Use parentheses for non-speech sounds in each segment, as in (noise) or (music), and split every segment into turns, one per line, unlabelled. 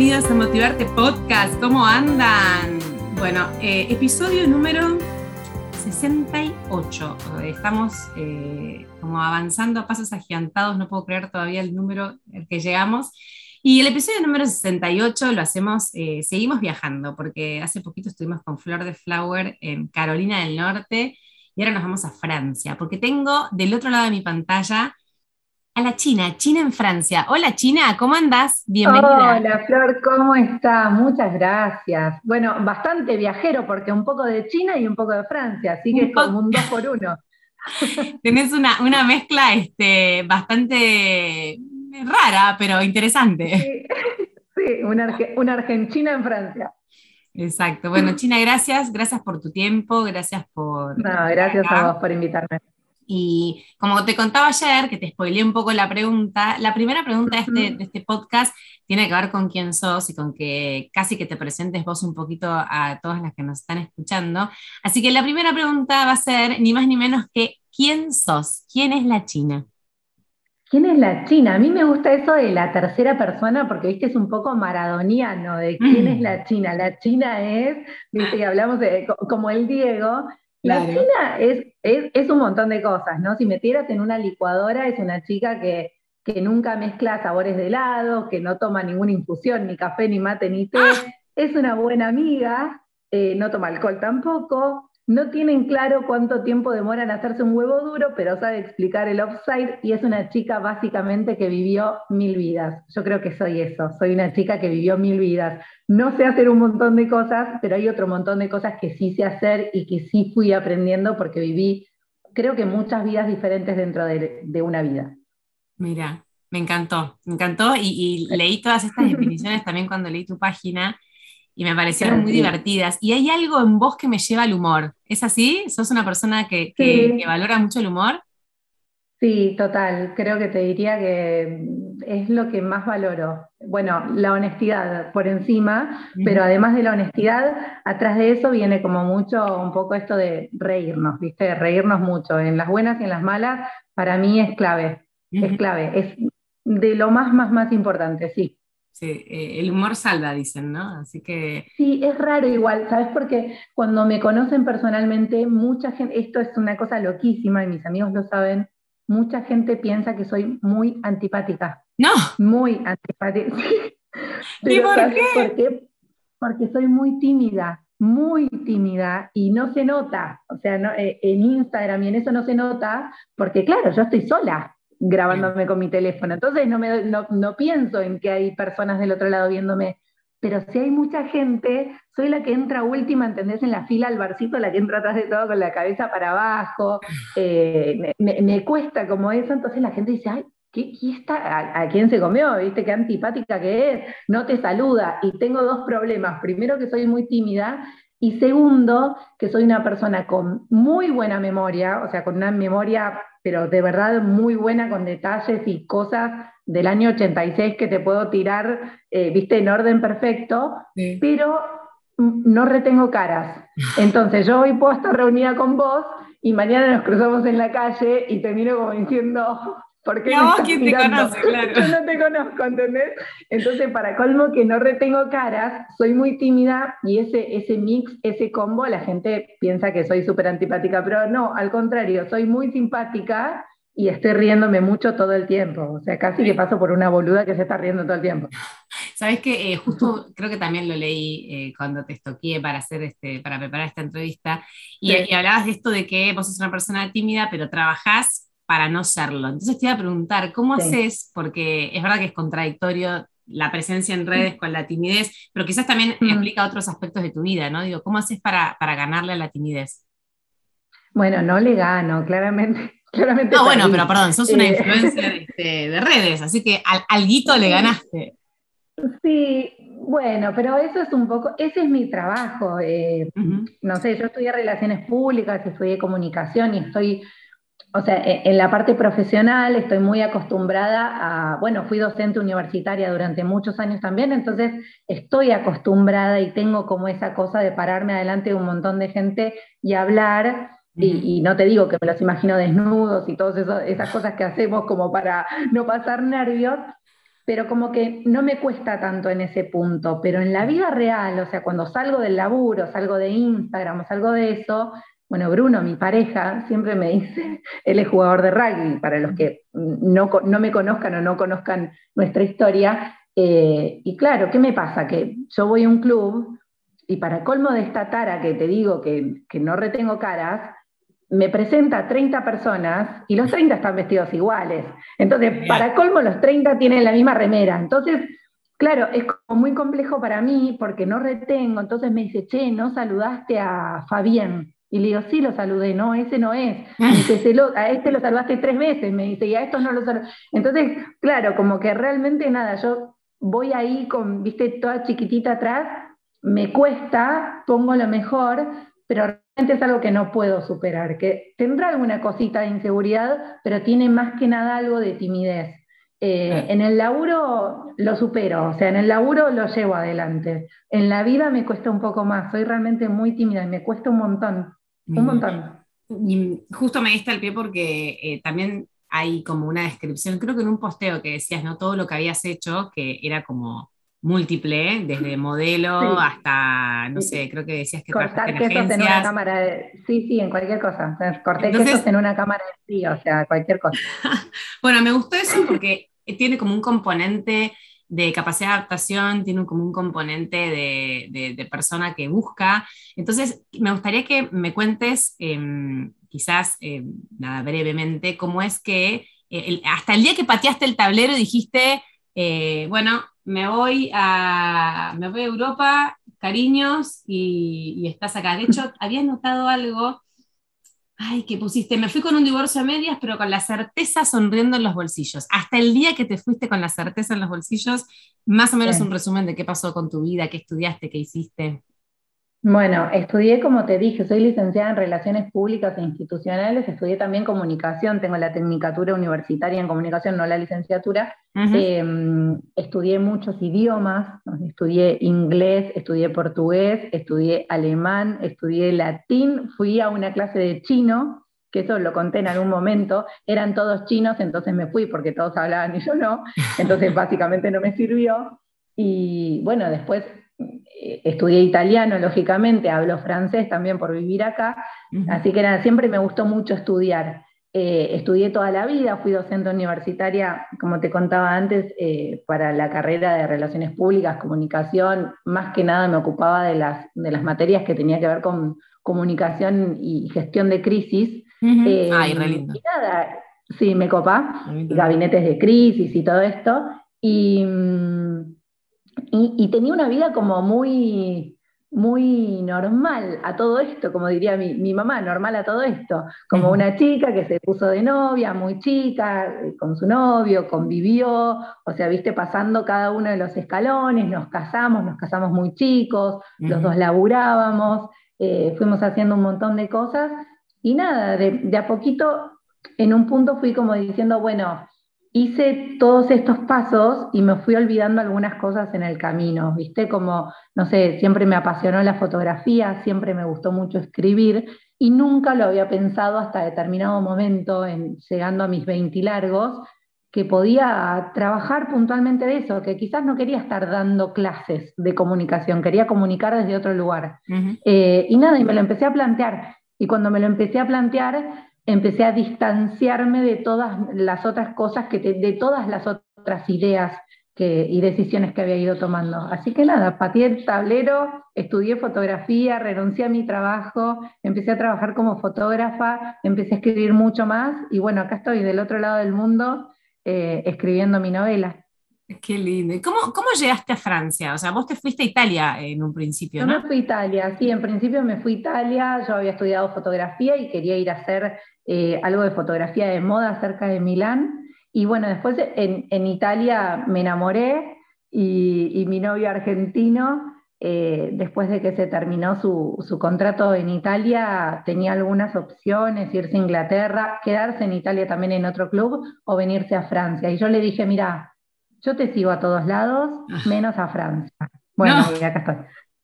bienvenidos a Motivarte Podcast. ¿Cómo andan? Bueno, eh, episodio número 68. Estamos eh, como avanzando a pasos agigantados, no puedo creer todavía el número al que llegamos. Y el episodio número 68 lo hacemos, eh, seguimos viajando, porque hace poquito estuvimos con Flor de Flower en Carolina del Norte y ahora nos vamos a Francia, porque tengo del otro lado de mi pantalla a la China, China en Francia. Hola China, ¿cómo andás?
Bienvenida. Hola Flor, ¿cómo estás? Muchas gracias. Bueno, bastante viajero porque un poco de China y un poco de Francia, así que es como un dos por uno. (laughs)
Tenés una, una mezcla este, bastante rara, pero interesante.
Sí, (laughs) una, una Argentina en Francia.
Exacto. Bueno, China, gracias. Gracias por tu tiempo, gracias por...
No, gracias a vos por invitarme.
Y como te contaba ayer, que te spoileé un poco la pregunta, la primera pregunta de este, de este, podcast tiene que ver con quién sos y con que casi que te presentes vos un poquito a todas las que nos están escuchando. Así que la primera pregunta va a ser ni más ni menos que ¿quién sos? ¿Quién es la China?
¿Quién es la China? A mí me gusta eso de la tercera persona porque, viste, es un poco maradoniano de quién es la China. La China es, viste, que hablamos de, como el Diego, la China es, es, un montón de cosas, ¿no? Si metieras en una licuadora, es una chica que, que nunca mezcla sabores de helado, que no toma ninguna infusión, ni café, ni mate, ni té. ¡Ah! Es una buena amiga, eh, no toma alcohol tampoco, no tienen claro cuánto tiempo demora en hacerse un huevo duro, pero sabe explicar el offside y es una chica básicamente que vivió mil vidas. Yo creo que soy eso, soy una chica que vivió mil vidas. No sé hacer un montón de cosas, pero hay otro montón de cosas que sí sé hacer y que sí fui aprendiendo porque viví, creo que muchas vidas diferentes dentro de, una vida.
Mira, me encantó, me encantó y, y leí todas estas definiciones también cuando leí tu página y me parecieron muy divertidas. Y hay algo en vos que me lleva al humor. ¿Es así? ¿Sos una persona que, valora mucho el humor?
Sí, total. Creo que te diría que es lo que más valoro. Bueno, la honestidad por encima, pero además de la honestidad, atrás de eso viene como mucho un poco esto de reírnos, ¿viste? Reírnos mucho. En las buenas y en las malas, para mí es clave. Es clave. Es de lo más, más, más importante, sí.
Sí, eh, el humor salva, dicen, ¿no? Así que...
Sí, es raro igual, ¿sabes? Porque cuando me conocen personalmente, mucha gente, esto es una cosa loquísima y mis amigos lo saben, mucha gente piensa que soy muy antipática.
No.
Muy antipática. (laughs)
¿Y por qué?
por qué? Porque soy muy tímida, muy tímida y no se nota. O sea, no, eh, en Instagram y en eso no se nota porque, claro, yo estoy sola grabándome con mi teléfono. Entonces no, me, no, pienso en que hay personas del otro lado viéndome. Pero si hay mucha gente, soy la que entra última, ¿entendés? En la fila al barcito, la que entra atrás de todo con la cabeza para abajo. Eh, me, cuesta como eso, entonces la gente dice, ay, ¿qué, está? ¿A, quién se comió? ¿Viste qué antipática que es? No te saluda. Y tengo dos problemas. Primero que soy muy tímida y segundo, que soy una persona con muy buena memoria, o sea, con una memoria pero de verdad muy buena con detalles y cosas del año 86 que te puedo tirar, eh, viste, en orden perfecto, pero no retengo caras. (laughs) Entonces yo hoy puedo estar reunida con vos y mañana nos cruzamos en la calle y te miro como diciendo, porque
no, ¿quién te conoce? Claro. (laughs)
Yo no te conozco, ¿entendés? Entonces, para colmo que no retengo caras, soy muy tímida y ese, ese mix, ese combo, la gente piensa que soy súper antipática, pero no, al contrario, soy muy simpática y estoy riéndome mucho todo el tiempo. O sea, casi que paso por una boluda que se está riendo todo el tiempo.
Sabes que eh, justo creo que también lo leí eh, cuando te estoqué para hacer este, para preparar esta entrevista, y, y, hablabas de esto de que vos sos una persona tímida, pero trabajás para no serlo. Entonces te iba a preguntar, ¿cómo haces? Porque es verdad que es contradictorio la presencia en redes con la timidez, pero quizás también mm. implica otros aspectos de tu vida, ¿no? Digo, ¿cómo haces para, para ganarle a la timidez?
Bueno, no le gano, claramente. (laughs) claramente
no, bueno, pero perdón, sos una eh, influencer este, de redes, así que al alguito le ganaste.
Sí, bueno, pero eso es un poco, ese es mi trabajo. Eh, no sé, yo estudié relaciones públicas, estudié comunicación y estoy o sea, e, en la parte profesional estoy muy acostumbrada a, bueno, fui docente universitaria durante muchos años también, entonces estoy acostumbrada y tengo como esa cosa de pararme adelante de un montón de gente y hablar. Y, no te digo que me los imagino desnudos y todas esas cosas que hacemos como para no pasar nervios, pero como que no me cuesta tanto en ese punto, pero en la vida real, o sea, cuando salgo del laburo, salgo de Instagram salgo de eso, bueno, Bruno, mi pareja, siempre me dice, (laughs) él es jugador de rugby, para los que no, no me conozcan o no conozcan nuestra historia, eh, y claro, ¿qué me pasa? Que yo voy a un club y para colmo de esta tara que te digo que, que no retengo caras, me presenta 30 personas y los 30 están vestidos iguales. Entonces, para colmo, los 30 tienen la misma remera. Entonces, claro, es como muy complejo para mí porque no retengo. Entonces me dice, che, ¿no saludaste a Fabián? Y le digo, sí, lo saludé, no, ese no es. (laughs) dice, a este lo saludaste tres veces, me dice, y a estos no lo saludé. Entonces, claro, como que realmente nada, yo voy ahí con, viste, toda chiquitita atrás, me cuesta, pongo lo mejor, pero realmente es algo que no puedo superar, que tendrá alguna cosita de inseguridad, pero tiene más que nada algo de timidez. Eh, en el laburo lo supero, o sea, en el laburo lo llevo adelante. En la vida me cuesta un poco más, soy realmente muy tímida y me cuesta un montón, un montón.
Y justo me diste el pie porque eh, también hay como una descripción, creo que en un posteo que decías, ¿no? Todo lo que habías hecho, que era como múltiple, desde modelo hasta, no sé, creo que decías que
Cortar quesos en, una cámara de... Sí, sí, en cualquier cosa. Corté quesos en una cámara de sí, o sea, cualquier cosa. (laughs)
bueno, me gustó eso porque tiene como un componente de capacidad de adaptación, tiene como un componente de, persona que busca. Entonces, me gustaría que me cuentes, em, quizás, em, nada, brevemente, cómo es que eh, hasta el día que pateaste el tablero dijiste, eh, bueno, me voy a, me voy a Europa, cariños, y, estás acá. De hecho, (laughs) había notado algo, ay, que pusiste, me fui con un divorcio a medias, pero con la certeza sonriendo en los bolsillos. Hasta el día que te fuiste con la certeza en los bolsillos, más o menos un resumen de qué pasó con tu vida, qué estudiaste, qué hiciste.
Bueno, estudié, como te dije, soy licenciada en Relaciones Públicas e Institucionales, estudié también comunicación, tengo la tecnicatura universitaria en comunicación, no la licenciatura. Em, estudié muchos idiomas, estudié inglés, estudié portugués, estudié alemán, estudié latín, fui a una clase de chino, que eso lo conté en algún momento, eran todos chinos, entonces me fui porque todos hablaban y yo no, entonces básicamente no me sirvió. Y bueno, después estudié italiano, lógicamente, hablo francés también por vivir acá, así que nada, siempre me gustó mucho estudiar. Eh, estudié toda la vida, fui docente universitaria, como te contaba antes, eh, para la carrera de Relaciones Públicas, Comunicación, más que nada me ocupaba de las, de las materias que tenía que ver con comunicación y gestión de crisis.
Ay, re lindo.
Y nada, sí, me copa, gabinetes de crisis y todo esto. Y mm, y, tenía una vida como muy, muy normal a todo esto, como diría mi, mamá, normal a todo esto, como una chica que se puso de novia, muy chica, con su novio, convivió, o sea, viste, pasando cada uno de los escalones, nos casamos, nos casamos muy chicos, los dos laburábamos, eh, fuimos haciendo un montón de cosas, y nada, de a poquito, en un punto fui como diciendo, bueno, hice todos estos pasos y me fui olvidando algunas cosas en el camino, ¿viste? Como, no sé, siempre me apasionó la fotografía, siempre me gustó mucho escribir y nunca lo había pensado hasta determinado momento, en, llegando a mis 20 largos, que podía trabajar puntualmente de eso, que quizás no quería estar dando clases de comunicación, quería comunicar desde otro lugar. Eh, y nada, y me lo empecé a plantear. Y cuando me lo empecé a plantear, empecé a distanciarme de todas las otras cosas, que de todas las otras ideas que, y decisiones que había ido tomando. Así que nada, pateé el tablero, estudié fotografía, renuncié a mi trabajo, empecé a trabajar como fotógrafa, empecé a escribir mucho más y bueno, acá estoy del otro lado del mundo eh, escribiendo mi novela.
Qué lindo. ¿Y cómo, cómo, llegaste a Francia? O sea, vos te fuiste a Italia en un principio, ¿no?
Yo me fui a Italia, sí, en principio me fui a Italia, yo había estudiado fotografía y quería ir a hacer eh, algo de fotografía de moda cerca de Milán. Y bueno, después en, Italia me enamoré y, mi novio argentino, eh, después de que se terminó su, su, contrato en Italia, tenía algunas opciones, irse a Inglaterra, quedarse en Italia también en otro club o venirse a Francia. Y yo le dije, mira, yo te sigo a todos lados, ah. menos a Francia. Bueno, y acá estoy.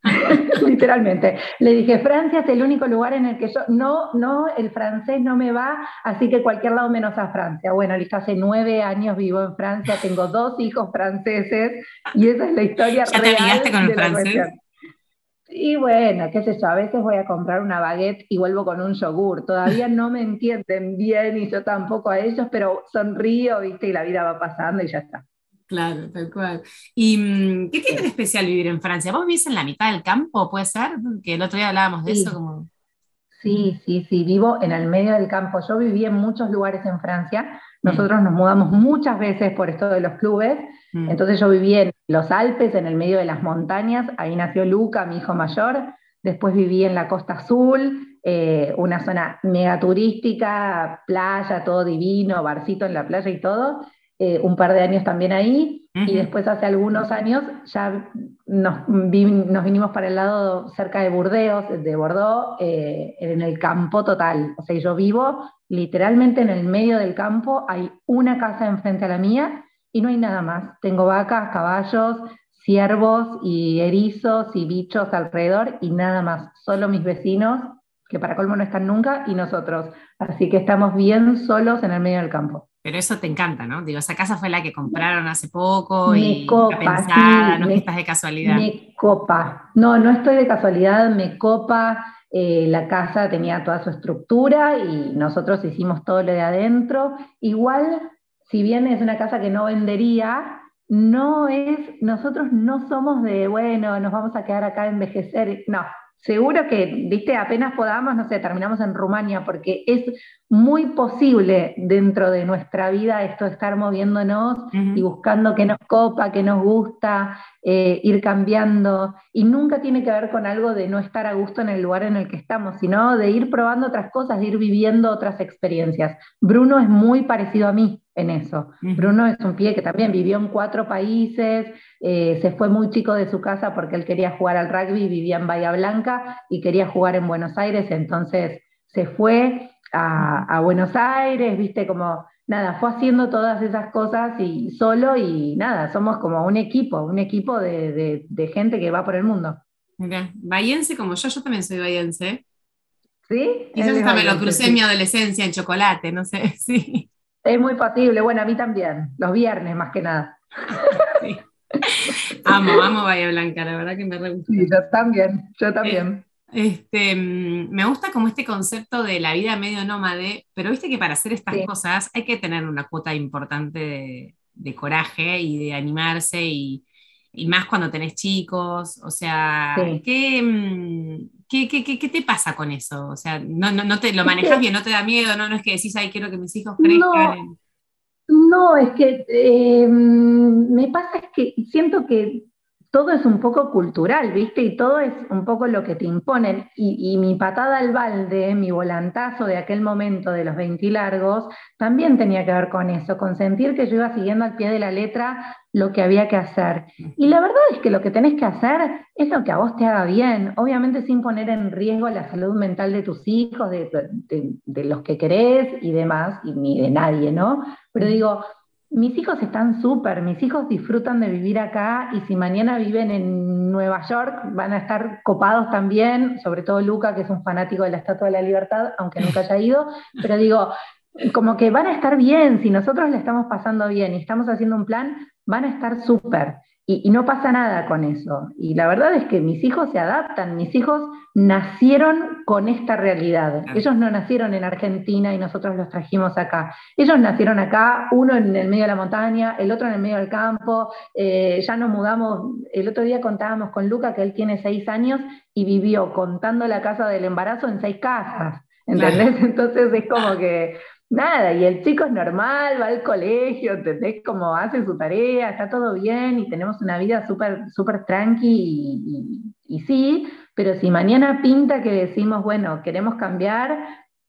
(laughs) Literalmente. Le dije, Francia es el único lugar en el que yo, no, no, el francés no me va, así que cualquier lado menos a Francia. Bueno, listo, hace nueve años vivo en Francia, tengo dos hijos franceses y esa es la historia
¿Ya te amigaste con el francés?
Y bueno, qué sé yo, a veces voy a comprar una baguette y vuelvo con un yogur. Todavía no me entienden bien y yo tampoco a ellos, pero sonrío, viste, y la vida va pasando y ya está.
Claro, tal cual. ¿Y mm, qué tiene de especial vivir en Francia? ¿Vos vivís en la mitad del campo, puede ser? Que el otro día hablábamos de eso. Como...
Sí, sí, sí, vivo en el medio del campo. Yo viví en muchos lugares en Francia. Nosotros nos mudamos muchas veces por esto de los clubes. Mm. Entonces yo viví en los Alpes, en el medio de las montañas. Ahí nació Luca, mi hijo mayor. Después viví en la Costa Azul, eh, una zona mega turística, playa, todo divino, barcito en la playa y todo. Eh, un par de años también ahí, y después hace algunos años ya nos, nos, vinimos para el lado cerca de Burdeos, de Bordeaux, eh, en el campo total. O sea, yo vivo literalmente en el medio del campo, hay una casa enfrente a la mía y no hay nada más. Tengo vacas, caballos, ciervos y erizos y bichos alrededor y nada más. Solo mis vecinos, que para colmo no están nunca, y nosotros. Así que estamos bien solos en el medio del campo.
Pero eso te encanta, ¿no? Digo, esa casa fue la que compraron hace poco y copa, pensada, no me, estás de casualidad.
Me copa. No, no estoy de casualidad, me copa. Eh, la casa tenía toda su estructura y nosotros hicimos todo lo de adentro. Igual, si bien es una casa que no vendería, no es, nosotros no somos de, bueno, nos vamos a quedar acá a envejecer. No, Seguro que, viste, apenas podamos, no sé, terminamos en Rumania, porque es muy posible dentro de nuestra vida esto de estar moviéndonos y buscando qué nos copa, qué nos gusta, eh, ir cambiando. Y nunca tiene que ver con algo de no estar a gusto en el lugar en el que estamos, sino de ir probando otras cosas, de ir viviendo otras experiencias. Bruno es muy parecido a mí en eso. Bruno es un pie que también vivió en cuatro países, eh, se fue muy chico de su casa porque él quería jugar al rugby, vivía en Bahía Blanca y quería jugar en Buenos Aires, entonces se fue a, Buenos Aires, viste, como nada, fue haciendo todas esas cosas y solo y nada, somos como un equipo, un equipo de, gente que va por el mundo.
Okay. Bahiense como yo, yo también soy bahiense.
¿Sí?
Quizás hasta me lo crucé en mi adolescencia en chocolate, no sé, (laughs) sí.
Es muy posible, bueno, a mí también, los viernes más que nada.
Sí. Amo, amo Bahía Blanca, la verdad que me re gusta.
Sí, yo también, yo también.
Eh, este, mm, me gusta como este concepto de la vida medio nómade, pero viste que para hacer estas cosas hay que tener una cuota importante de, coraje y de animarse y, más cuando tenés chicos, o sea, mm, ¿qué, qué, te pasa con eso? O sea, no, no, te lo manejas bien, no te da miedo, no, no es que decís, ay, quiero que mis hijos crezcan.
No, es que eh, me pasa es que siento que todo es un poco cultural, ¿viste? Y todo es un poco lo que te imponen. Y, mi patada al balde, mi volantazo de aquel momento de los 20 largos, también tenía que ver con eso, con sentir que yo iba siguiendo al pie de la letra lo que había que hacer. Y la verdad es que lo que tenés que hacer es lo que a vos te haga bien, obviamente sin poner en riesgo la salud mental de tus hijos, de, los que querés y demás, y ni de nadie, ¿no? Pero digo, mis hijos están súper, mis hijos disfrutan de vivir acá y si mañana viven en Nueva York van a estar copados también, sobre todo Luca, que es un fanático de la Estatua de la Libertad, aunque nunca haya ido, pero digo, como que van a estar bien, si nosotros le estamos pasando bien y estamos haciendo un plan, van a estar súper. Y, no pasa nada con eso. Y la verdad es que mis hijos se adaptan, mis hijos nacieron con esta realidad. Ellos no nacieron en Argentina y nosotros los trajimos acá. Ellos nacieron acá, uno en el medio de la montaña, el otro en el medio del campo. Eh, ya nos mudamos, el otro día contábamos con Luca que él tiene seis años y vivió contando la casa del embarazo en seis casas. ¿Entendés? (laughs) Entonces es como que nada, y el chico es normal, va al colegio, ¿entendés? Como hace su tarea, está todo bien y tenemos una vida súper súper tranqui y, sí, pero si mañana pinta que decimos, bueno, queremos cambiar,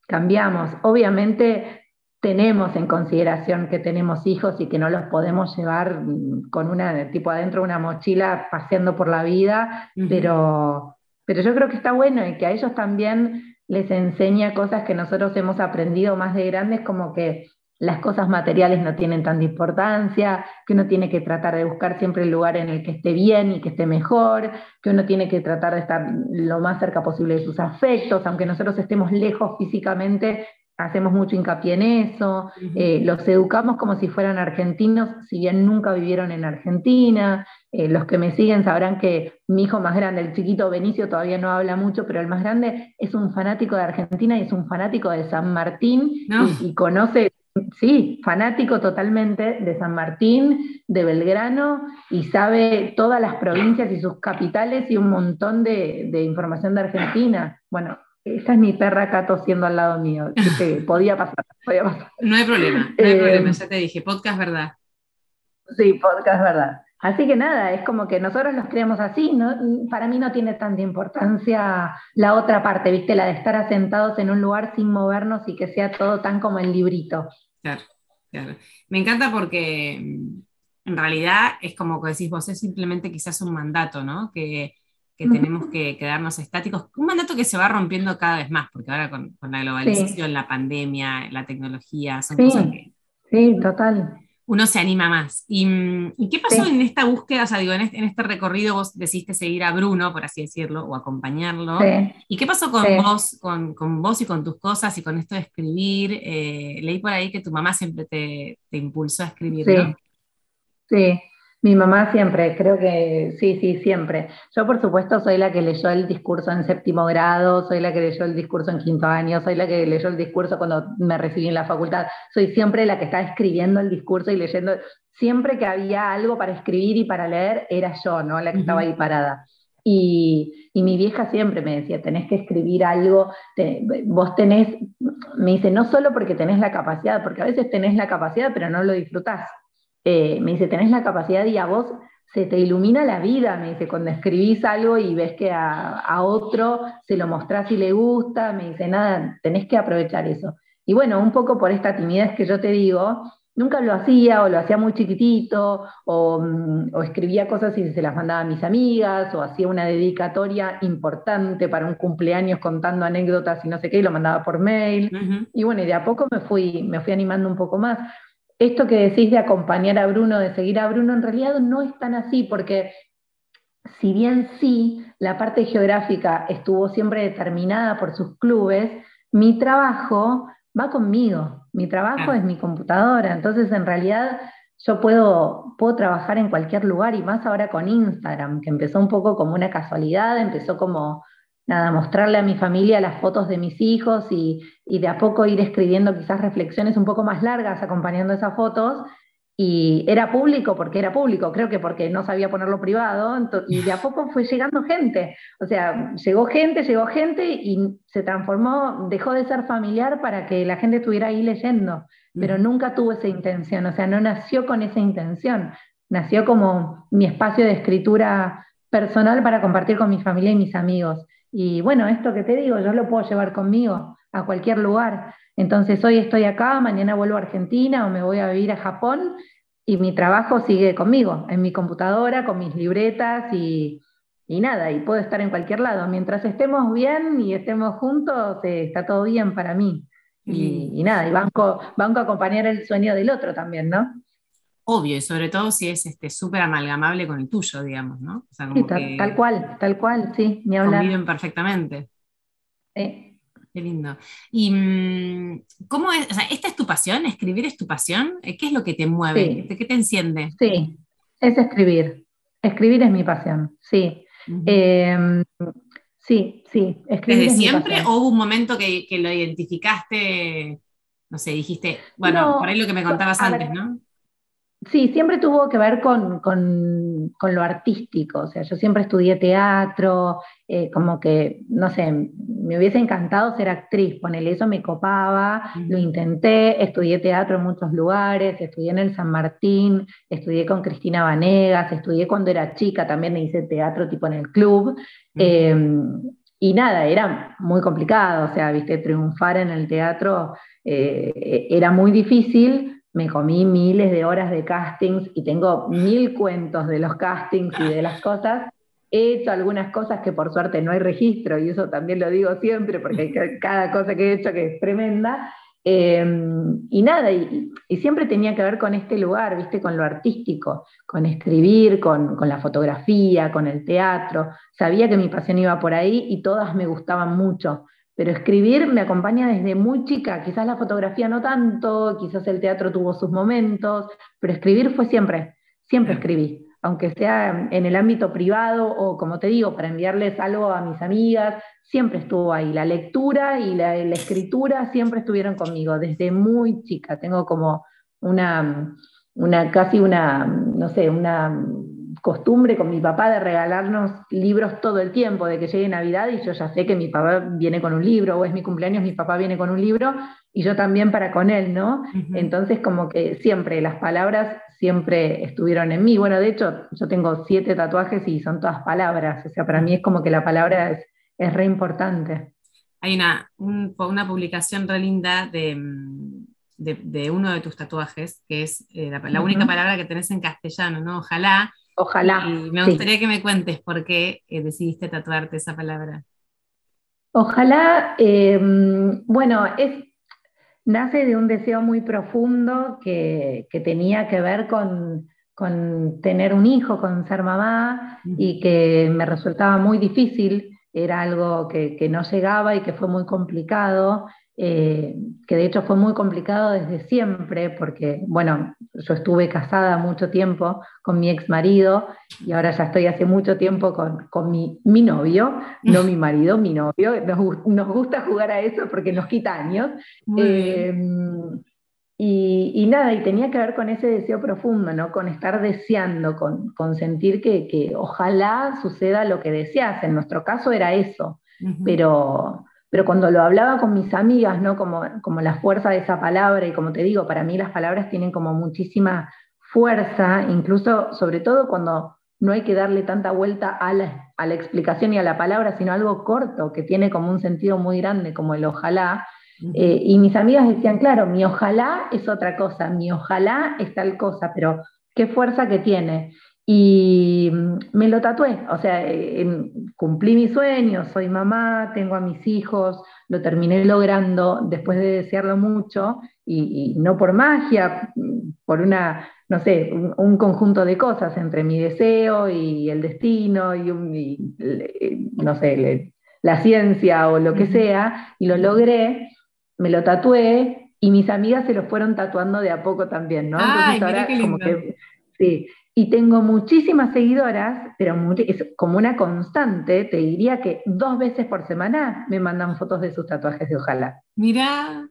cambiamos. Obviamente tenemos en consideración que tenemos hijos y que no los podemos llevar con una, tipo adentro de una mochila paseando por la vida, pero, pero yo creo que está bueno y que a ellos también les enseña cosas que nosotros hemos aprendido más de grandes, como que las cosas materiales no tienen tanta importancia, que uno tiene que tratar de buscar siempre el lugar en el que esté bien y que esté mejor, que uno tiene que tratar de estar lo más cerca posible de sus afectos, aunque nosotros estemos lejos físicamente, hacemos mucho hincapié en eso, eh, los educamos como si fueran argentinos, si bien nunca vivieron en Argentina, eh, los que me siguen sabrán que mi hijo más grande, el chiquito Benicio, todavía no habla mucho, pero el más grande es un fanático de Argentina y es un fanático de San Martín y, conoce Sí, fanático totalmente de San Martín, de Belgrano, y sabe todas las provincias y sus capitales y un montón de, información de Argentina. Bueno, esa es mi perra acá tosiendo al lado mío. (laughs) podía pasar, podía pasar.
No hay problema, no hay eh, problema, ya te dije, podcast verdad.
Sí, podcast verdad. Así que nada, es como que nosotros los creemos así, ¿no? para mí no tiene tanta importancia la otra parte, ¿viste? La de estar asentados en un lugar sin movernos y que sea todo tan como el librito.
Claro, claro. Me encanta porque mm, en realidad es como que decís vos, es simplemente quizás un mandato, ¿no? Que, tenemos que quedarnos estáticos. Un mandato que se va rompiendo cada vez más, porque ahora con, la globalización, la pandemia, la tecnología, son cosas que...
Sí, total
uno se anima más. ¿Y, qué pasó en esta búsqueda? O sea, digo, en este, recorrido vos decidiste seguir a Bruno, por así decirlo, o acompañarlo. ¿Y qué pasó con vos, con, vos y con tus cosas y con esto de escribir? Eh, leí por ahí que tu mamá siempre te, impulsó a escribir,
sí. Sí, mi mamá siempre, creo que sí, sí, siempre. Yo por supuesto soy la que leyó el discurso en séptimo grado, soy la que leyó el discurso en quinto año, soy la que leyó el discurso cuando me recibí en la facultad, soy siempre la que está escribiendo el discurso y leyendo. Siempre que había algo para escribir y para leer, era yo, ¿no? La que estaba ahí parada. Y, y, mi vieja siempre me decía, tenés que escribir algo, vos tenés, me dice, no solo porque tenés la capacidad, porque a veces tenés la capacidad, pero no lo disfrutás. Eh, me dice, tenés la capacidad y a vos se te ilumina la vida, me dice, cuando escribís algo y ves que a, otro se lo mostrás y le gusta, me dice, nada, tenés que aprovechar eso. Y bueno, un poco por esta timidez que yo te digo, nunca lo hacía o lo hacía muy chiquitito o, mm, escribía cosas y se las mandaba a mis amigas o hacía una dedicatoria importante para un cumpleaños contando anécdotas y no sé qué y lo mandaba por mail. Y bueno, y de a poco me fui, me fui animando un poco más esto que decís de acompañar a Bruno, de seguir a Bruno, en realidad no es tan así, porque si bien sí, la parte geográfica estuvo siempre determinada por sus clubes, mi trabajo va conmigo, mi trabajo es mi computadora, entonces en realidad yo puedo, puedo trabajar en cualquier lugar y más ahora con Instagram, que empezó un poco como una casualidad, empezó como nada, mostrarle a mi familia las fotos de mis hijos y, de a poco ir escribiendo quizás reflexiones un poco más largas acompañando esas fotos. Y era público porque era público, creo que porque no sabía ponerlo privado, y de a poco fue llegando gente. O sea, llegó gente, llegó gente y se transformó, dejó de ser familiar para que la gente estuviera ahí leyendo, pero nunca tuvo esa intención, o sea, no nació con esa intención, nació como mi espacio de escritura personal para compartir con mi familia y mis amigos. Y bueno, esto que te digo, yo lo puedo llevar conmigo a cualquier lugar. Entonces hoy estoy acá, mañana vuelvo a Argentina o me voy a vivir a Japón y mi trabajo sigue conmigo, en mi computadora, con mis libretas y, nada, y puedo estar en cualquier lado. Mientras estemos bien y estemos juntos, eh, está todo bien para mí. Y, nada, y banco, banco a acompañar el sueño del otro también, ¿no?
obvio, y sobre todo si es este súper amalgamable con el tuyo, digamos, ¿no?
sí, tal, cual, tal cual, sí,
ni hablar. Conviven perfectamente.
Sí.
Qué lindo. ¿Y mm, cómo es? O sea, ¿esta es tu pasión? ¿Escribir es tu pasión? ¿Qué es lo que te mueve? ¿Qué te enciende?
Sí, es escribir. Escribir es mi pasión, sí. Em, sí, sí.
Escribir ¿Desde siempre o hubo un momento que, lo identificaste? No sé, dijiste, bueno, por ahí lo que me contabas antes, ¿no?
Sí, siempre tuvo que ver con, lo artístico, o sea, yo siempre estudié teatro, eh, como que, no sé, me hubiese encantado ser actriz, ponele eso me copaba, lo intenté, estudié teatro en muchos lugares, estudié en el San Martín, estudié con Cristina Vanegas, estudié cuando era chica, también hice teatro tipo en el club, em, y nada, era muy complicado, o sea, viste, triunfar en el teatro eh, e, era muy difícil, me comí miles de horas de castings y tengo mil cuentos de los castings y de las cosas. He hecho algunas cosas que por suerte no hay registro, y eso también lo digo siempre, porque (laughs) hay cada cosa que he hecho que es tremenda. Em, y nada, y, siempre tenía que ver con este lugar, ¿viste? Con lo artístico, con escribir, con, con, la fotografía, con el teatro. Sabía que mi pasión iba por ahí y todas me gustaban mucho. Pero escribir me acompaña desde muy chica. Quizás la fotografía no tanto, quizás el teatro tuvo sus momentos, pero escribir fue siempre, siempre escribí aunque sea en el ámbito privado o como te digo, para enviarles algo a mis amigas, siempre estuvo ahí. La lectura y la, escritura siempre estuvieron conmigo, desde muy chica. Tengo como una, una, casi una, no sé, una costumbre con mi papá de regalarnos libros todo el tiempo, de que llegue Navidad y yo ya sé que mi papá viene con un libro, o es mi cumpleaños, mi papá viene con un libro, y yo también para con él, ¿no? Entonces como que siempre las palabras siempre estuvieron en mí. Bueno, de hecho, yo tengo siete tatuajes y son todas palabras, o sea, para mí es como que la palabra es, es re importante.
Hay una, una publicación re linda de, de, uno de tus tatuajes, que es eh, la, única palabra que tenés en castellano, ¿no? Ojalá.
Ojalá.
Y me gustaría que me cuentes por qué eh, decidiste tatuarte esa palabra.
Ojalá, eh, bueno, es, nace de un deseo muy profundo que, tenía que ver con, tener un hijo, con ser mamá, y que me resultaba muy difícil, era algo que, que no llegaba y que fue muy complicado, eh, que de hecho fue muy complicado desde siempre, porque, bueno, yo estuve casada mucho tiempo con mi ex marido y ahora ya estoy hace mucho tiempo con, con mi, mi, novio, (laughs) no mi marido, mi novio. Nos, nos, gusta jugar a eso porque nos quita años. Eh, y, y, nada, y tenía que ver con ese deseo profundo, ¿no? Con estar deseando, con, con sentir que, que, ojalá suceda lo que deseas. En nuestro caso era eso, pero pero cuando lo hablaba con mis amigas, ¿no? Como, como la fuerza de esa palabra, y como te digo, para mí las palabras tienen como muchísima fuerza, incluso sobre todo cuando no hay que darle tanta vuelta a la, a la explicación y a la palabra, sino algo corto, que tiene como un sentido muy grande, como el ojalá. Eh, y mis amigas decían, claro, mi ojalá es otra cosa, mi ojalá es tal cosa, pero qué fuerza que tiene. Y mm, me lo tatué, o sea, cumplí mi sueño, soy mamá, tengo a mis hijos, lo terminé logrando después de desearlo mucho y, no por magia, por una, no sé, un, conjunto de cosas entre mi deseo y el destino y, no sé, la ciencia o lo que sea, y lo logré, me lo tatué y mis amigas se lo fueron tatuando de a poco también, ¿no?
Entonces ahora como que
sí, y tengo muchísimas seguidoras, pero es como una constante, te diría que dos veces por semana me mandan fotos de sus tatuajes de ojalá.
Mira.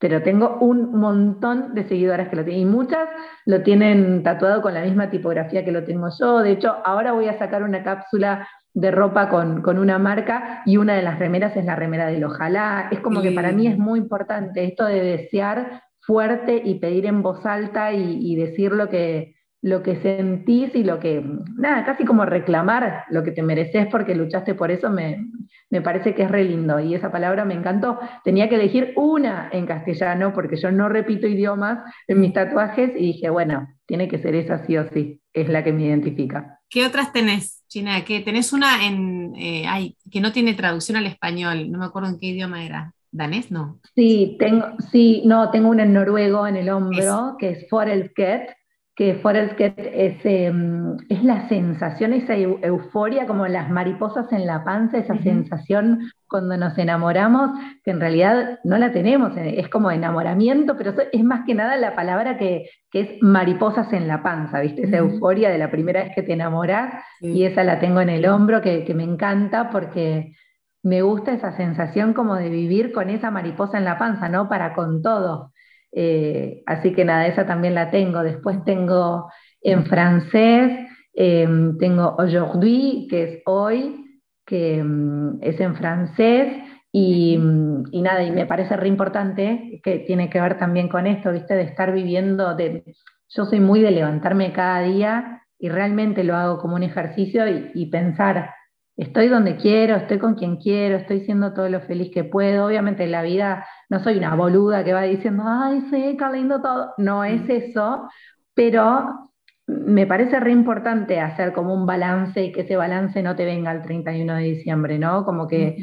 Pero tengo un montón de seguidoras que lo tienen, y muchas lo tienen tatuado con la misma tipografía que lo tengo yo. De hecho, ahora voy a sacar una cápsula de ropa con, una marca y una de las remeras es la remera del ojalá. Es como que para mí es muy importante esto de desear fuerte y pedir en voz alta y decir lo que, lo que sentís y lo que, nada, casi como reclamar lo que te mereces porque luchaste por eso, me, me, parece que es re lindo. Y esa palabra me encantó. Tenía que elegir una en castellano porque yo no repito idiomas en mis tatuajes y dije, bueno, tiene que ser esa sí o sí, es la que me identifica.
¿Qué otras tenés, China? Que tenés una en, eh, que no tiene traducción al español, no me acuerdo en qué idioma era. ¿Danés? No.
Sí, tengo, sí, no, tengo una en noruego en el hombro, que es Forelsket, que Forrest es, em, es la sensación, esa euforia, como las mariposas en la panza, esa sensación cuando nos enamoramos, que en realidad no la tenemos, eh, es como enamoramiento, pero es más que nada la palabra que, es mariposas en la panza, ¿viste? Esa euforia de la primera vez que te enamoras, y esa la tengo en el hombro, que, que me encanta porque me gusta esa sensación como de vivir con esa mariposa en la panza, ¿no? Para con todo. Eh, así que nada, esa también la tengo. Después tengo en francés, em, tengo aujourd'hui, que es hoy, que em, es en francés. Y, nada, y me parece re importante que tiene que ver también con esto, ¿viste? De estar viviendo, de, yo soy muy de levantarme cada día y realmente lo hago como un ejercicio y, y pensar, estoy donde quiero, estoy con quien quiero, estoy siendo todo lo feliz que puedo. Obviamente la vida no soy una boluda que va diciendo, ay, sí, qué lindo todo. No es eso, pero me parece re importante hacer como un balance y que ese balance no te venga el 31 de diciembre, ¿no? Como que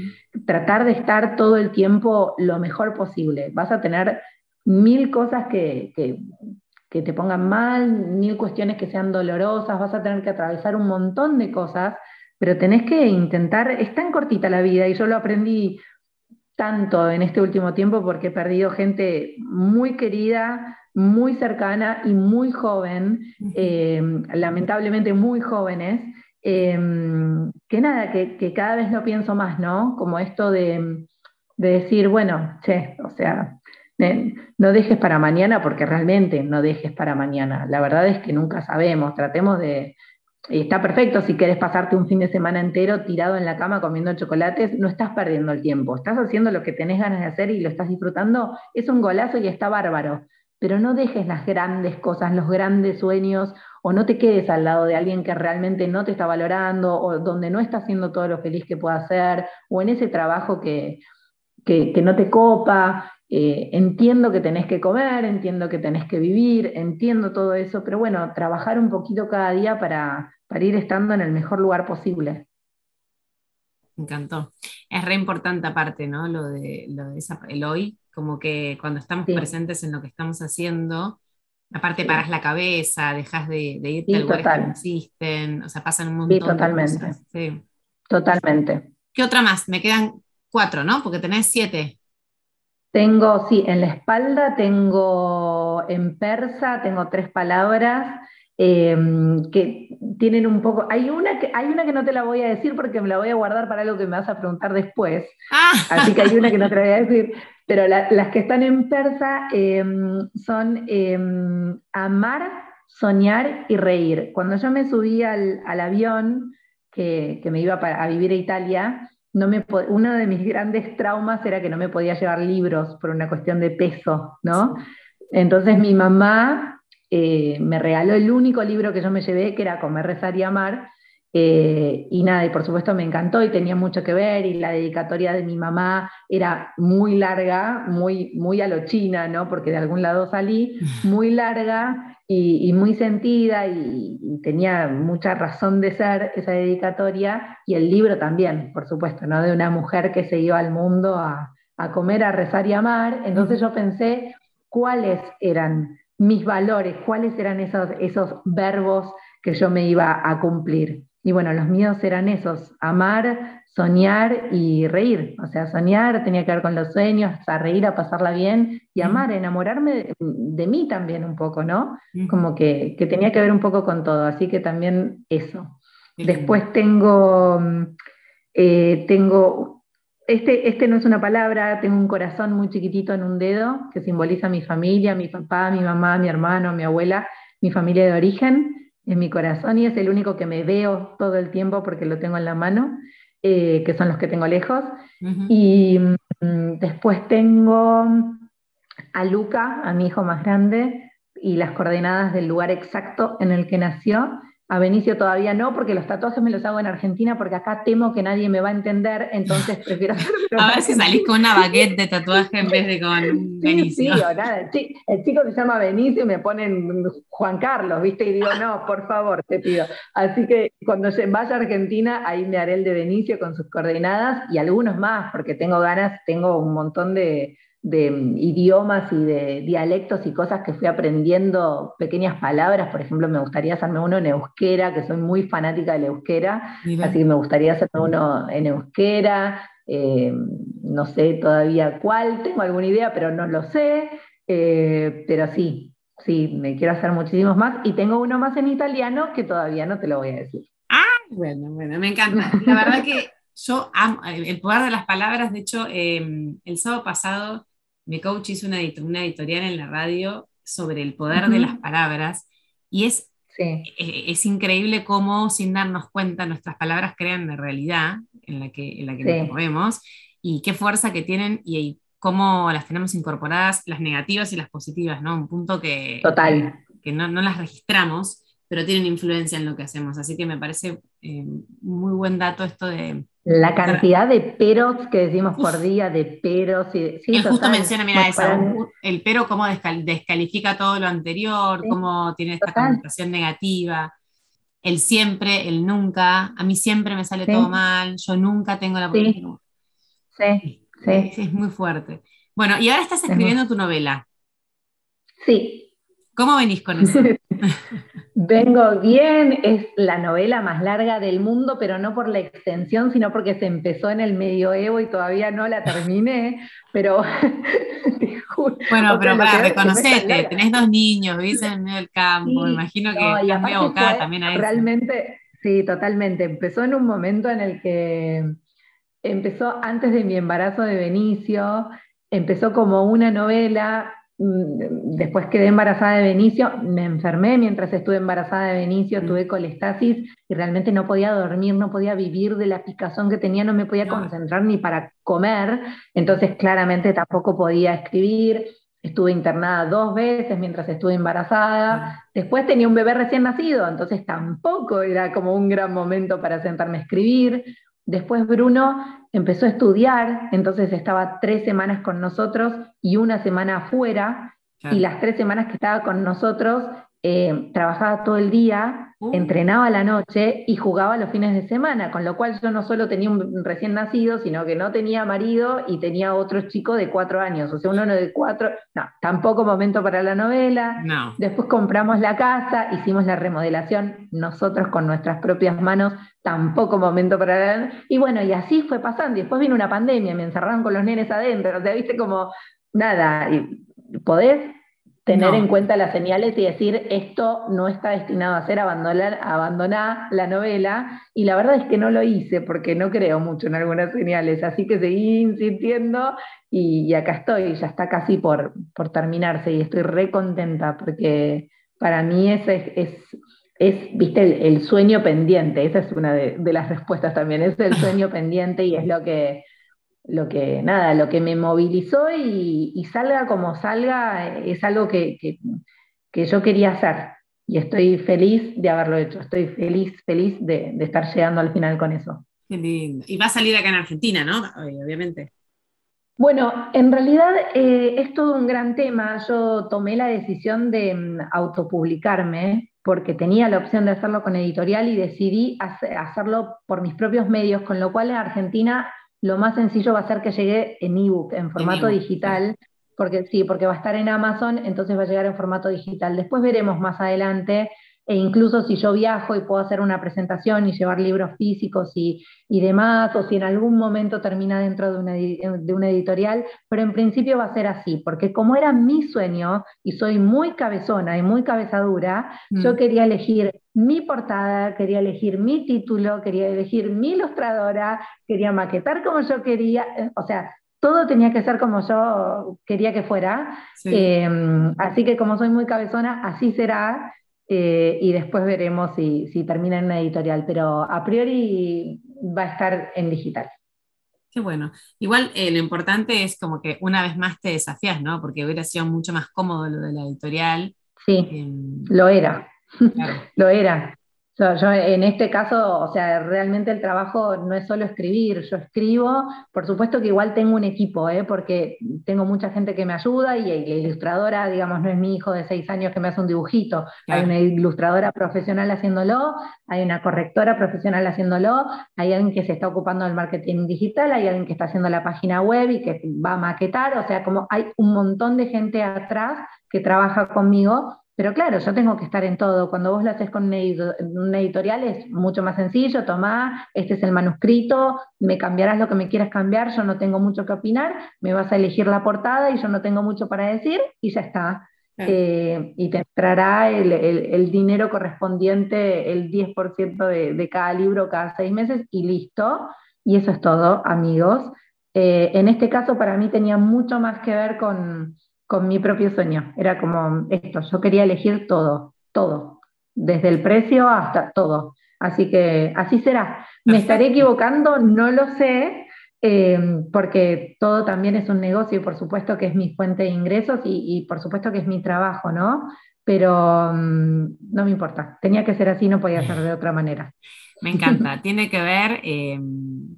tratar de estar todo el tiempo lo mejor posible. Vas a tener mil cosas que, que te pongan mal, mil cuestiones que sean dolorosas, vas a tener que atravesar un montón de cosas, pero tenés que intentar, es tan cortita la vida y yo lo aprendí tanto en este último tiempo porque he perdido gente muy querida, muy cercana y muy joven, eh, lamentablemente muy jóvenes, eh, que nada, que, cada vez lo pienso más, ¿no? Como esto de, decir, bueno, che, o sea, no dejes para mañana porque realmente no dejes para mañana. La verdad es que nunca sabemos, tratemos de... Está perfecto si quieres pasarte un fin de semana entero tirado en la cama comiendo chocolates, no estás perdiendo el tiempo, estás haciendo lo que tenés ganas de hacer y lo estás disfrutando, es un golazo y está bárbaro pero no dejes las grandes cosas, los grandes sueños, o no te quedes al lado de alguien que realmente no te está valorando, o donde no está haciendo todo lo feliz que pueda hacer, o en ese trabajo que, no te copa. Eh, entiendo que tenés que comer, entiendo que tenés que vivir, entiendo todo eso, pero bueno, trabajar un poquito cada día para, para ir estando en el mejor lugar posible.
Me encantó. Es re importante aparte, ¿no? Lo de, lo de el hoy, como que cuando estamos presentes en lo que estamos haciendo, aparte paras la cabeza, dejas de, de irte a lugares que no existen, o sea, pasan un montón
totalmente.
de cosas. Sí.
Totalmente.
¿Qué otra más? Me quedan cuatro, ¿no? Porque tenés siete.
Tengo, sí, en la espalda tengo en persa, tengo tres palabras. Em, que tienen un poco. Hay una, que, hay una que no te la voy a decir porque me la voy a guardar para algo que me vas a preguntar después. Ah. Así que hay una que no te la voy a decir. (laughs) Pero las que están en persa em, son em, amar, soñar y reír. Cuando yo me subí al, avión que, que, me iba a vivir a Italia, no me, uno de mis grandes traumas era que no me podía llevar libros por una cuestión de peso, ¿no? Entonces mi mamá eh, me regaló el único libro que yo me llevé, que era Comer, Rezar y Amar. Eh, y nada, y por supuesto me encantó y tenía mucho que ver, y la dedicatoria de mi mamá era muy larga, muy, muy a lo china, ¿no? Porque de algún lado salí, (laughs) muy larga y, muy sentida, y, tenía mucha razón de ser esa dedicatoria, y el libro también, por supuesto, ¿no? De una mujer que se iba al mundo a, a comer, a rezar y amar. Entonces yo pensé cuáles eran mis valores, cuáles eran esos, esos verbos que yo me iba a cumplir. Y bueno, los míos eran esos, amar, soñar y reír. O sea, soñar tenía que ver con los sueños, a reír, a pasarla bien y amar, enamorarme de, mí también un poco, ¿no? Como que, tenía que ver un poco con todo, así que también eso. Después tengo, eh, tengo este, este, no es una palabra, tengo un corazón muy chiquitito en un dedo que simboliza mi familia, mi papá, mi mamá, mi hermano, mi abuela, mi familia de origen, en mi corazón y es el único que me veo todo el tiempo porque lo tengo en la mano, eh, que son los que tengo lejos. Y mm, después tengo a Luca, a mi hijo más grande, y las coordenadas del lugar exacto en el que nació a Benicio todavía no, porque los tatuajes me los hago en Argentina, porque acá temo que nadie me va a entender, entonces (laughs) prefiero hacerlo.
a ver si salís con una baguette de tatuaje en vez de con Benicio.
Sí, o nada. El chico se llama Benicio y me ponen Juan Carlos, ¿viste? Y digo, no, por favor, te pido. Así que cuando vaya a Argentina, ahí me haré el de Benicio con sus coordenadas y algunos más, porque tengo ganas, tengo un montón de de idiomas y de dialectos y cosas que fui aprendiendo, pequeñas palabras, por ejemplo, me gustaría hacerme uno en euskera, que soy muy fanática del euskera, así que me gustaría hacerme uno en euskera, eh, no sé todavía cuál, tengo alguna idea, pero no lo sé, eh, pero sí, sí, me quiero hacer muchísimos más y tengo uno más en italiano que todavía no te lo voy a decir.
Ah, bueno, bueno, me encanta. La verdad que yo amo el poder de las palabras, de hecho, eh, el sábado pasado mi coach hizo una, una editorial en la radio sobre el poder de las palabras y es, e, es increíble cómo sin darnos cuenta nuestras palabras crean la realidad en la que, en la que nos movemos y qué fuerza que tienen y, cómo las tenemos incorporadas, las negativas y las positivas, ¿no? Un punto que,
Total.
que, no, no, las registramos, pero tienen influencia en lo que hacemos. Así que me parece eh, muy buen dato esto de...
La cantidad de peros que decimos por día, de peros. Y,
sí, justo menciona, mira, el pero cómo descalifica todo lo anterior, cómo tiene esta connotación negativa el siempre, el nunca, a mí siempre me sale todo mal, yo nunca tengo la
oportunidad. Sí, sí,
sí. Es muy fuerte. Bueno, y ahora estás escribiendo tu novela.
Sí.
¿Cómo venís con eso? (laughs) (laughs)
Vengo bien, es la novela más larga del mundo, pero no por la extensión, sino porque se empezó en el medioevo y todavía no la terminé, pero... (laughs)
bueno, pero para reconocerte, tenés dos niños, vivís en el campo, me imagino que estás muy abocada también a eso.
Realmente, sí, totalmente. Empezó en un momento en el que empezó antes de mi embarazo de Benicio, empezó como una novela después quedé embarazada de Benicio, me enfermé mientras estuve embarazada de Benicio, mm. tuve colestasis y realmente no podía dormir, no podía vivir de la picazón que tenía, no me podía concentrar ni para comer, entonces claramente tampoco podía escribir. Estuve internada dos veces mientras estuve embarazada. Después tenía un bebé recién nacido, entonces tampoco era como un gran momento para sentarme a escribir. Después Bruno empezó a estudiar, entonces estaba tres semanas con nosotros y una semana afuera, y las tres semanas que estaba con nosotros eh, trabajaba todo el día, uh. entrenaba la noche y jugaba los fines de semana, con lo cual yo no solo tenía un recién nacido, sino que no tenía marido y tenía otro chico de cuatro años, o sea, uno de cuatro, no, tampoco momento para la novela. Después compramos la casa, hicimos la remodelación nosotros con nuestras propias manos, tampoco momento para la... Y bueno, y así fue pasando, y después vino una pandemia, me encerraron con los nenes adentro, o sea, viste como, nada, y podés tener en cuenta las señales y decir esto no está destinado a ser abandonar, abandonar la novela y la verdad es que no lo hice porque no creo mucho en algunas señales, así que seguí insistiendo y, acá estoy, ya está casi por, por terminarse y estoy re contenta porque para mí ese es, es, viste, el, sueño pendiente, esa es una de, de las respuestas también, es el sueño pendiente y es lo que lo que, nada, lo que me movilizó y, salga como salga es algo que, yo quería hacer. Y estoy feliz de haberlo hecho. Estoy feliz, feliz de, estar llegando al final con eso.
Qué lindo. Y va a salir acá en Argentina, ¿no? Obviamente.
Bueno, en realidad eh, es todo un gran tema. Yo tomé la decisión de mm, autopublicarme porque tenía la opción de hacerlo con editorial y decidí hacerlo por mis propios medios, con lo cual en Argentina lo más sencillo va a ser que llegue en ebook, en formato digital, porque sí, porque va a estar en Amazon, entonces va a llegar en formato digital. Después veremos más adelante e incluso si yo viajo y puedo hacer una presentación y llevar libros físicos y, demás, o si en algún momento termina dentro de una, de una, editorial, pero en principio va a ser así, porque como era mi sueño y soy muy cabezona y muy cabezadura, yo mm. quería elegir mi portada, quería elegir mi título, quería elegir mi ilustradora, quería maquetar como yo quería, eh, o sea, todo tenía que ser como yo quería que fuera. Em, así que como soy muy cabezona, así será. Eh, y después veremos si, termina en una editorial, pero a priori va a estar en digital.
Qué bueno. Igual eh, lo importante es como que una vez más te desafías, ¿no? Porque hubiera sido mucho más cómodo lo de la editorial.
Sí, em, lo era. (laughs) lo era. Yo, en este caso, o sea, realmente el trabajo no es solo escribir, yo escribo, por supuesto que igual tengo un equipo, ¿eh? porque tengo mucha gente que me ayuda y la ilustradora, digamos, no es mi hijo de seis años que me hace un dibujito, hay una ilustradora profesional haciéndolo, hay una correctora profesional haciéndolo, hay alguien que se está ocupando del marketing digital, hay alguien que está haciendo la página web y que va a maquetar, o sea, como hay un montón de gente atrás que trabaja conmigo pero claro, yo tengo que estar en todo. Cuando vos lo haces con un editorial es mucho más sencillo, tomá, este es el manuscrito, me cambiarás lo que me quieras cambiar, yo no tengo mucho que opinar, me vas a elegir la portada y yo no tengo mucho para decir y ya está. Eh, y te entrará el, dinero correspondiente, el 10% de, de, cada libro cada seis meses y listo. Y eso es todo, amigos. Eh, en este caso para mí tenía mucho más que ver con, con mi propio sueño. Era como esto, yo quería elegir todo, todo, desde el precio hasta todo. Así que así será. ¿Me estaré equivocando? No lo sé, em, porque todo también es un negocio y por supuesto que es mi fuente de ingresos y, por supuesto que es mi trabajo, ¿no? Pero mm, no me importa, tenía que ser así, no podía ser de otra manera. (laughs)
Me encanta, (laughs) tiene que ver, eh,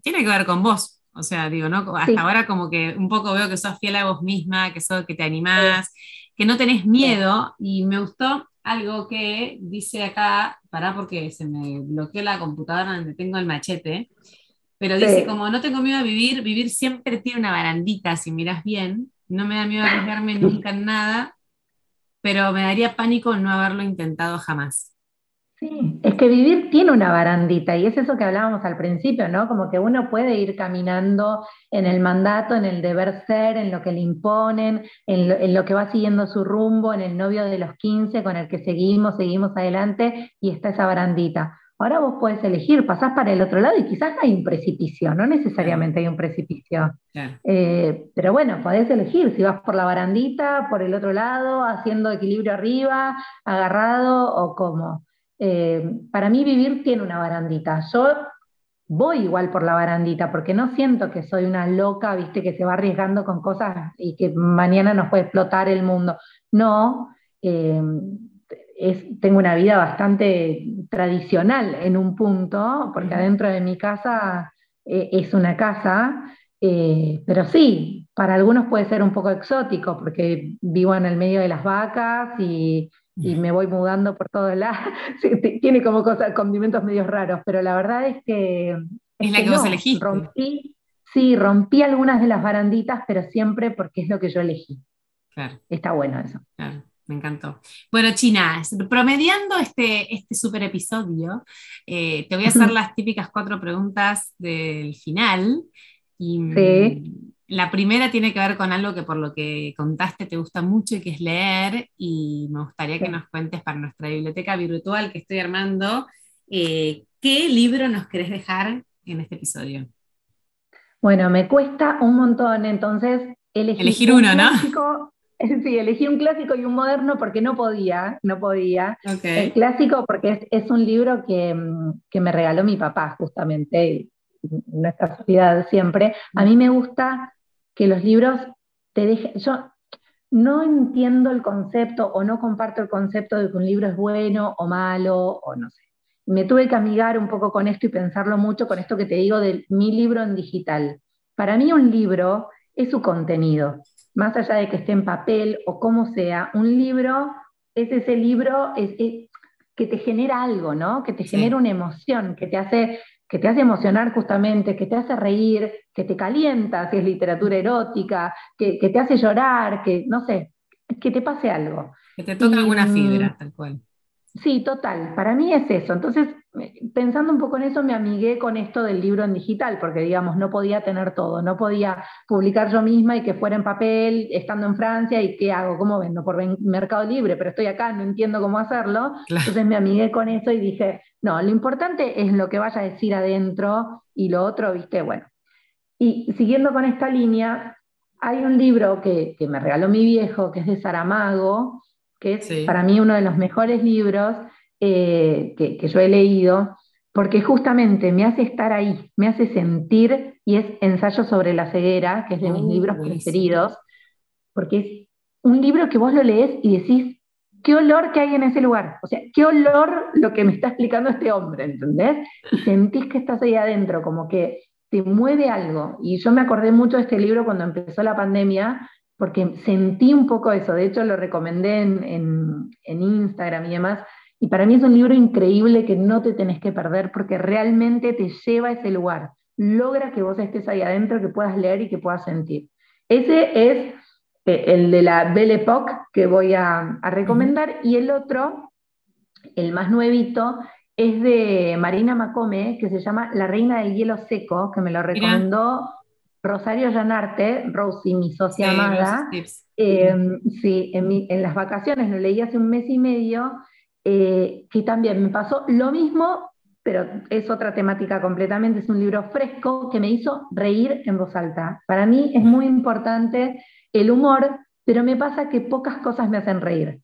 tiene que ver con vos. O sea, digo, ¿no? Hasta ahora como que un poco veo que sos fiel a vos misma, que sos, que te animás, que no tenés miedo. Y me gustó algo que dice acá, pará porque se me bloqueó la computadora donde tengo el machete, pero dice como no tengo miedo a vivir, vivir siempre tiene una barandita, si miras bien, no me da miedo arriesgarme (laughs) nunca en nada, pero me daría pánico no haberlo intentado jamás.
Sí, es que vivir tiene una barandita y es eso que hablábamos al principio, ¿no? Como que uno puede ir caminando en el mandato, en el deber ser, en lo que le imponen, en lo, que va siguiendo su rumbo, en el novio de los 15 con el que seguimos, seguimos adelante y está esa barandita. Ahora vos podés elegir, pasás para el otro lado y quizás hay un precipicio, no necesariamente hay un precipicio. Eh, pero bueno, podés elegir si vas por la barandita, por el otro lado, haciendo equilibrio arriba, agarrado o cómo. Eh, para mí vivir tiene una barandita. Yo voy igual por la barandita porque no siento que soy una loca, viste, que se va arriesgando con cosas y que mañana nos puede explotar el mundo. No, eh, tengo una vida bastante tradicional en un punto, porque adentro de mi casa eh, es una casa, pero sí, para algunos puede ser un poco exótico porque vivo en el medio de las vacas y y me voy mudando por todos lados. (laughs) tiene como cosas, condimentos medios raros, pero la verdad es que...
Es, la que, vos elegiste.
Rompí, sí, rompí algunas de las baranditas, pero siempre porque es lo que yo elegí.
Claro.
Está bueno eso.
Claro. Me encantó. Bueno, China, promediando este, este super episodio, eh, te voy a hacer (laughs) las típicas cuatro preguntas del final. Y, sí. La primera tiene que ver con algo que por lo que contaste te gusta mucho y que es leer y me gustaría que nos cuentes para nuestra biblioteca virtual que estoy armando, eh, ¿qué libro nos querés dejar en este episodio?
Bueno, me cuesta un montón, entonces
elegir uno, ¿no? (laughs)
Sí, elegí un clásico y un moderno porque no podía, no podía. El clásico porque es, un libro que, que, me regaló mi papá justamente, no es casualidad siempre. A mí me gusta que los libros te dejen, yo no entiendo el concepto o no comparto el concepto de que un libro es bueno o malo o no sé. Me tuve que amigar un poco con esto y pensarlo mucho con esto que te digo de mi libro en digital. Para mí un libro es su contenido, más allá de que esté en papel o como sea, un libro es ese libro es, que te genera algo, ¿no? Que te genera una emoción, que te hace que te hace emocionar justamente, que te hace reír, que te calienta si es literatura erótica, que, te hace llorar, que no sé, que te pase algo.
Que te toque alguna fibra, tal cual.
Sí, total, para mí es eso. Entonces, pensando un poco en eso, me amigué con esto del libro en digital, porque digamos, no podía tener todo, no podía publicar yo misma y que fuera en papel, estando en Francia, y qué hago, cómo vendo por Mercado Libre, pero estoy acá, no entiendo cómo hacerlo. Entonces me amigué con eso y dije, no, lo importante es lo que vaya a decir adentro y lo otro, viste, bueno. Y siguiendo con esta línea, hay un libro que, que me regaló mi viejo, que es de Saramago, que es para mí uno de los mejores libros eh, que, yo he leído, porque justamente me hace estar ahí, me hace sentir, y es Ensayo sobre la ceguera, que es de mis uh, libros preferidos, porque es un libro que vos lo lees y decís, qué olor que hay en ese lugar, o sea, qué olor lo que me está explicando este hombre, ¿entendés? Y sentís que estás ahí adentro, como que te mueve algo. Y yo me acordé mucho de este libro cuando empezó la pandemia, porque sentí un poco eso, de hecho lo recomendé en, Instagram y demás, y para mí es un libro increíble que no te tenés que perder porque realmente te lleva a ese lugar, logra que vos estés ahí adentro, que puedas leer y que puedas sentir. Ese es eh, el de la Belle Époque que voy a, recomendar, y el otro, el más nuevito, es de Marina Macome, que se llama La Reina del Hielo Seco, que me lo recomendó Rosario Llanarte, Rosy, mi socia amada, em, sí, en, las vacaciones lo leí hace un mes y medio, eh, que también me pasó lo mismo, pero es otra temática completamente, es un libro fresco que me hizo reír en voz alta. Para mí es muy importante el humor, pero me pasa que pocas cosas me hacen reír.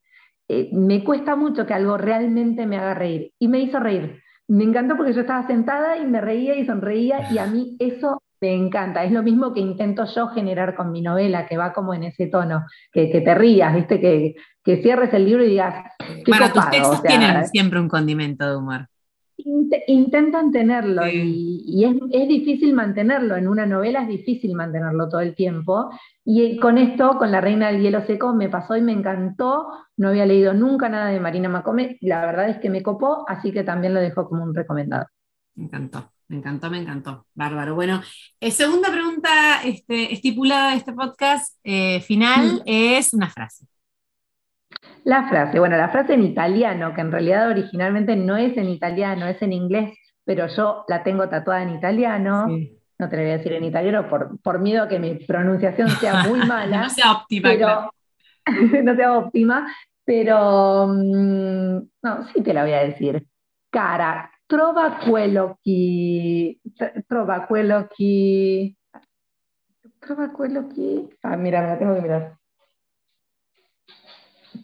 Eh, me cuesta mucho que algo realmente me haga reír, y me hizo reír. Me encantó porque yo estaba sentada y me reía y sonreía, y a mí eso me encanta, es lo mismo que intento yo generar con mi novela, que va como en ese tono, que, te rías, ¿viste? Que, cierres el libro y digas.
Qué bueno, tus textos tienen siempre un condimento de humor.
intentan tenerlo y, es, difícil mantenerlo. En una novela es difícil mantenerlo todo el tiempo. Y con esto, con La Reina del Hielo Seco, me pasó y me encantó. No había leído nunca nada de Marina Macome. La verdad es que me copó, así que también lo dejo como un recomendado.
Me encantó. Me encantó, me encantó. Bárbaro. Bueno, eh, segunda pregunta este, estipulada de este podcast eh, final es una frase.
La frase, bueno, la frase en italiano, que en realidad originalmente no es en italiano, es en inglés, pero yo la tengo tatuada en italiano. No te la voy a decir en italiano por, por miedo a que mi pronunciación sea muy (laughs) mala.
no sea óptima,
pero, (laughs) no sea óptima, pero mm, no, sí te la voy a decir. Cara, trova quello che, trova quello che, trova quello che, ah mira, me la tengo que mirar.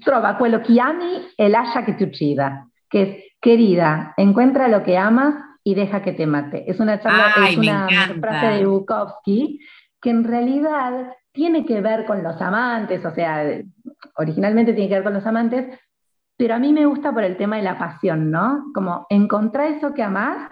Trova quello que ami e lascia que te uccida, que es, querida, encuentra lo que amas y deja que te mate. Es una charla, es una frase de Bukowski que en realidad tiene que ver con los amantes, o sea, originalmente tiene que ver con los amantes, pero a mí me gusta por el tema de la pasión, ¿no? Como encontrar eso que amás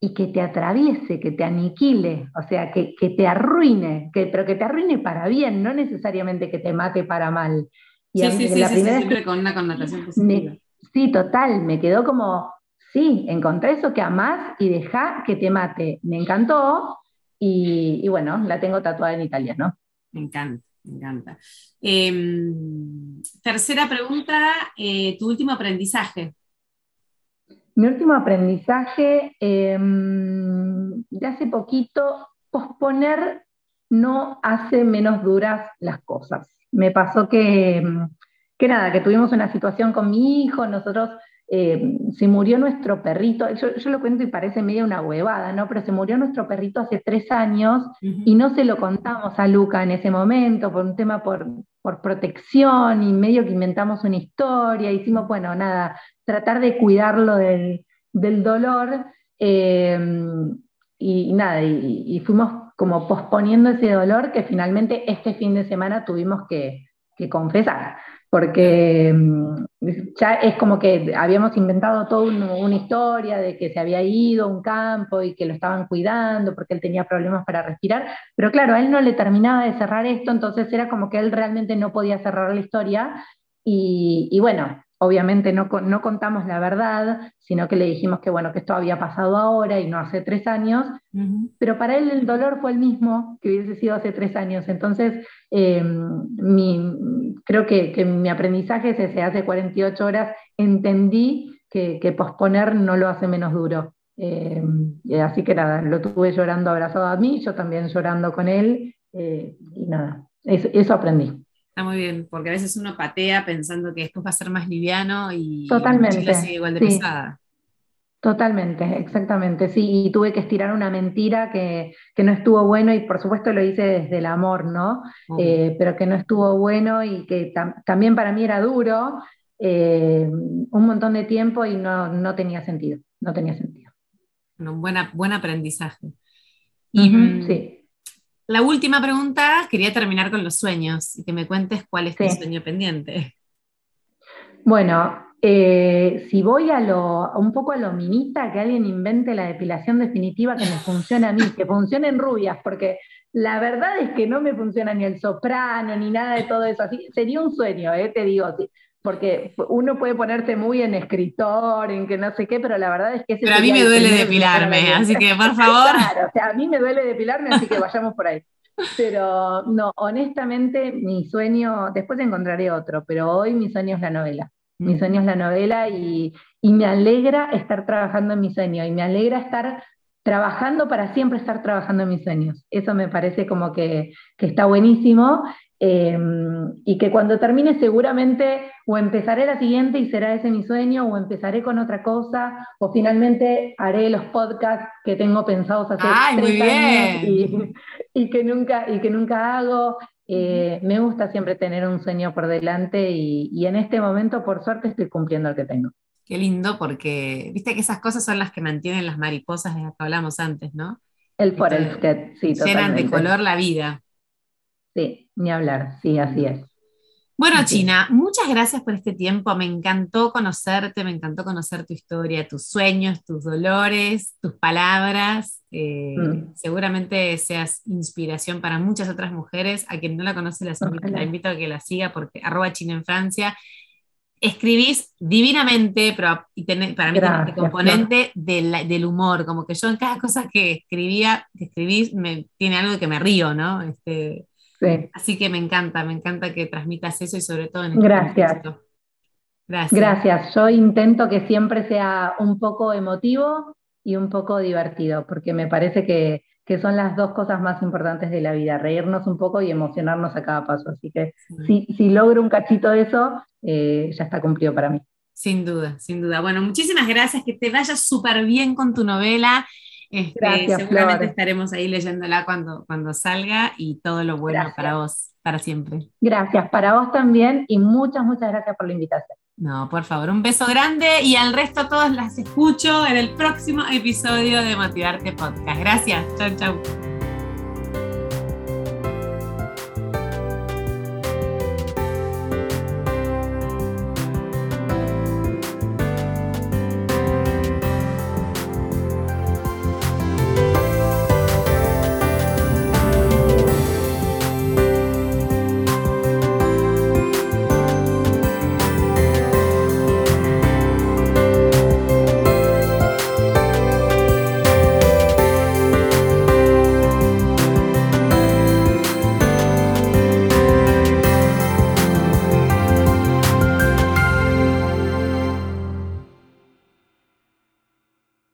y que te atraviese, que te aniquile, o sea, que, te arruine, que, pero que te arruine para bien, no necesariamente que te mate para mal.
Y sí, sí, sí, la primera siempre con una connotación positiva.
sí, total, me quedó como, sí, encontré eso que amás y deja que te mate. Me encantó y, y bueno, la tengo tatuada en italiano.
Me encanta. Me encanta. Em, tercera pregunta, eh, tu último aprendizaje.
Mi último aprendizaje, em, de hace poquito, posponer no hace menos duras las cosas. Me pasó que, que nada, que tuvimos una situación con mi hijo, nosotros eh, se murió nuestro perrito, yo, lo cuento y parece medio una huevada, ¿no? Pero se murió nuestro perrito hace tres años y no se lo contamos a Luca en ese momento por un tema por, por protección y medio que inventamos una historia, hicimos, bueno, nada, tratar de cuidarlo del, dolor eh, y, nada, y, fuimos como posponiendo ese dolor que finalmente este fin de semana tuvimos que, que confesar porque mm, ya es como que habíamos inventado toda una historia de que se había ido a un campo y que lo estaban cuidando porque él tenía problemas para respirar, pero claro, a él no le terminaba de cerrar esto, entonces era como que él realmente no podía cerrar la historia y, y bueno, obviamente no, no, contamos la verdad, sino que le dijimos que bueno, que esto había pasado ahora y no hace tres años, pero para él el dolor fue el mismo que hubiese sido hace tres años. Entonces, eh, mi, creo que, mi aprendizaje es ese, hace 48 horas entendí que, posponer no lo hace menos duro. Eh, así que nada, lo tuve llorando abrazado a mí, yo también llorando con él, eh, y nada, eso aprendí.
Está muy bien, porque a veces uno patea pensando que después va a ser más liviano y
Totalmente,
sigue igual de pesada.
Totalmente, exactamente, sí, y tuve que estirar una mentira que, no estuvo bueno y por supuesto lo hice desde el amor, ¿no? Eh, pero que no estuvo bueno y que también para mí era duro eh, un montón de tiempo y no, tenía sentido, no tenía sentido.
un buen aprendizaje. Y, mm, sí. La última pregunta, quería terminar con los sueños y que me cuentes cuál es tu sueño pendiente.
Bueno, eh, si voy a lo, un poco a lo minita, que alguien invente la depilación definitiva que me funcione a mí, que funcione en rubias, porque la verdad es que no me funciona ni el soprano, ni nada de todo eso. Así, sería un sueño, eh, te digo porque uno puede ponerse muy en escritor, en que no sé qué, pero la verdad es que...
pero a mí me duele depilarme, así que por (laughs) favor...
Claro, o sea, a mí me duele depilarme, así que vayamos por ahí. Pero no, honestamente mi sueño, después encontraré otro, pero hoy mi sueño es la novela. Mi mm. sueño es la novela y, y me alegra estar trabajando en mi sueño y me alegra estar trabajando para siempre estar trabajando en mis sueños. Eso me parece como que, que está buenísimo Em, y que cuando termine seguramente o empezaré la siguiente y será ese mi sueño, o empezaré con otra cosa, o finalmente haré los podcasts que tengo pensados hacer
tres años
y, que nunca, y que nunca hago. Eh, me gusta siempre tener un sueño por delante y, en este momento, por suerte, estoy cumpliendo el que tengo.
Qué lindo, porque viste que esas cosas son las que mantienen las mariposas de las que hablamos antes, ¿no?
El forested, sí,
Llenan de color la vida.
Sí, ni hablar, sí, así es.
Bueno, China, muchas gracias por este tiempo. Me encantó conocerte, me encantó conocer tu historia, tus sueños, tus dolores, tus palabras. Eh, mm. Seguramente seas inspiración para muchas otras mujeres. A quien no la conoce, la invito a que la siga porque arroba China en Francia. Escribís divinamente, pero para mí es componente del, humor, como que yo en cada cosa que escribía, que escribís, me, tiene algo que me río, ¿no? Este, Así que me encanta, me encanta que transmitas eso y sobre todo en
este Gracias. Gracias. Gracias. Yo intento que siempre sea un poco emotivo y un poco divertido, porque me parece que, son las dos cosas más importantes de la vida, reírnos un poco y emocionarnos a cada paso. Así que si, si, logro un cachito de eso, eh, ya está cumplido para mí.
Sin duda, sin duda. Bueno, muchísimas gracias, que te vaya súper bien con tu novela. Este, seguramente estaremos ahí leyéndola cuando, cuando salga y todo lo bueno para vos, para siempre.
Gracias, para vos también y muchas, muchas gracias por la invitación.
No, por favor, un beso grande y al resto todos las escucho en el próximo episodio de Motivarte Podcast. Gracias, chau, chau.